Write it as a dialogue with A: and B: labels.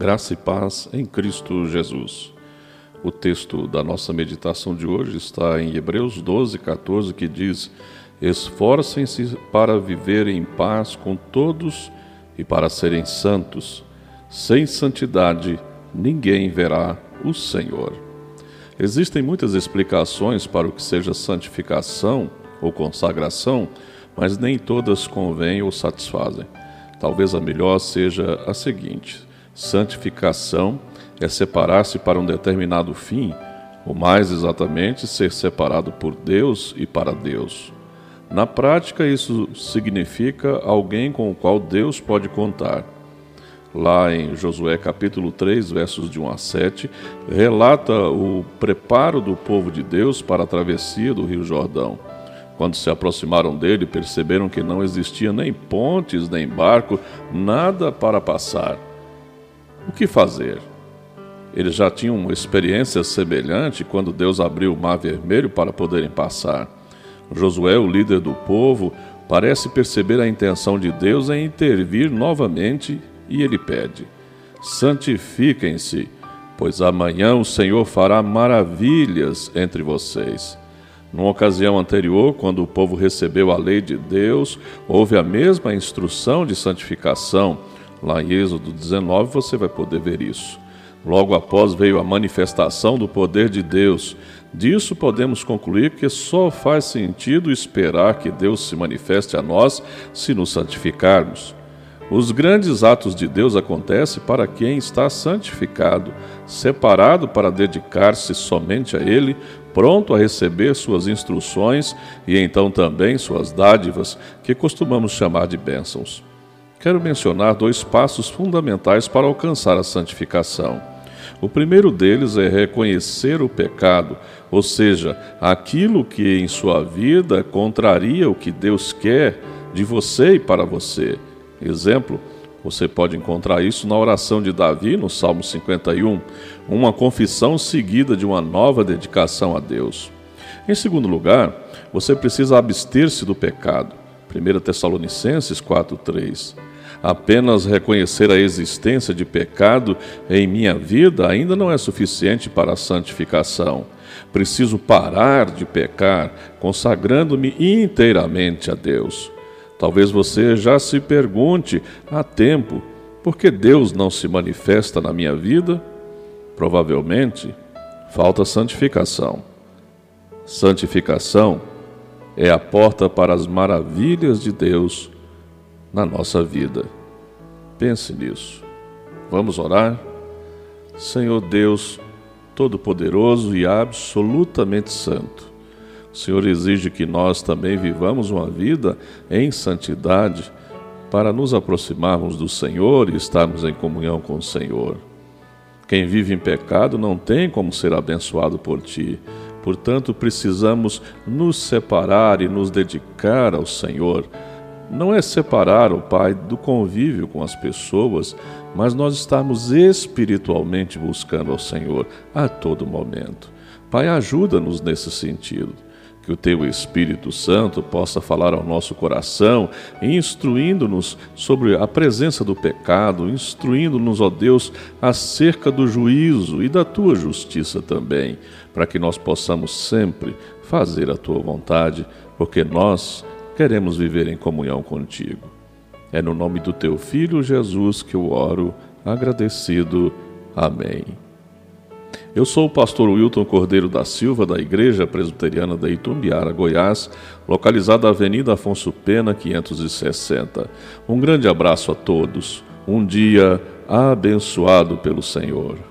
A: Graça e paz em Cristo Jesus. O texto da nossa meditação de hoje está em Hebreus 12, 14, que diz: Esforcem-se para viver em paz com todos e para serem santos. Sem santidade, ninguém verá o Senhor. Existem muitas explicações para o que seja santificação ou consagração, mas nem todas convêm ou satisfazem. Talvez a melhor seja a seguinte: Santificação é separar-se para um determinado fim, ou mais exatamente, ser separado por Deus e para Deus. Na prática, isso significa alguém com o qual Deus pode contar. Lá em Josué capítulo 3, versos de 1 a 7, relata o preparo do povo de Deus para a travessia do Rio Jordão. Quando se aproximaram dele, perceberam que não existia nem pontes, nem barco, nada para passar. O que fazer? Eles já tinham uma experiência semelhante quando Deus abriu o Mar Vermelho para poderem passar. Josué, o líder do povo, parece perceber a intenção de Deus em intervir novamente e ele pede: Santifiquem-se, pois amanhã o Senhor fará maravilhas entre vocês. Numa ocasião anterior, quando o povo recebeu a lei de Deus, houve a mesma instrução de santificação Lá em Êxodo 19 você vai poder ver isso. Logo após veio a manifestação do poder de Deus. Disso podemos concluir que só faz sentido esperar que Deus se manifeste a nós se nos santificarmos. Os grandes atos de Deus acontecem para quem está santificado, separado para dedicar-se somente a Ele, pronto a receber suas instruções e então também suas dádivas, que costumamos chamar de bênçãos quero mencionar dois passos fundamentais para alcançar a santificação. O primeiro deles é reconhecer o pecado, ou seja, aquilo que em sua vida contraria o que Deus quer de você e para você. Exemplo, você pode encontrar isso na oração de Davi, no Salmo 51, uma confissão seguida de uma nova dedicação a Deus. Em segundo lugar, você precisa abster-se do pecado. 1 Tessalonicenses 4:3. Apenas reconhecer a existência de pecado em minha vida ainda não é suficiente para a santificação. Preciso parar de pecar, consagrando-me inteiramente a Deus. Talvez você já se pergunte há tempo por que Deus não se manifesta na minha vida? Provavelmente falta santificação. Santificação é a porta para as maravilhas de Deus na nossa vida. Pense nisso. Vamos orar? Senhor Deus Todo-Poderoso e absolutamente Santo, o Senhor exige que nós também vivamos uma vida em santidade para nos aproximarmos do Senhor e estarmos em comunhão com o Senhor. Quem vive em pecado não tem como ser abençoado por ti. Portanto, precisamos nos separar e nos dedicar ao Senhor não é separar o Pai do convívio com as pessoas, mas nós estamos espiritualmente buscando ao Senhor a todo momento. Pai, ajuda-nos nesse sentido. Que o Teu Espírito Santo possa falar ao nosso coração, instruindo-nos sobre a presença do pecado, instruindo-nos, ó Deus, acerca do juízo e da Tua justiça também, para que nós possamos sempre fazer a Tua vontade, porque nós queremos viver em comunhão contigo. É no nome do teu Filho Jesus que eu oro, agradecido. Amém. Eu sou o pastor Wilton Cordeiro da Silva, da Igreja Presbiteriana da Itumbiara, Goiás, localizada na Avenida Afonso Pena, 560. Um grande abraço a todos. Um dia abençoado pelo Senhor.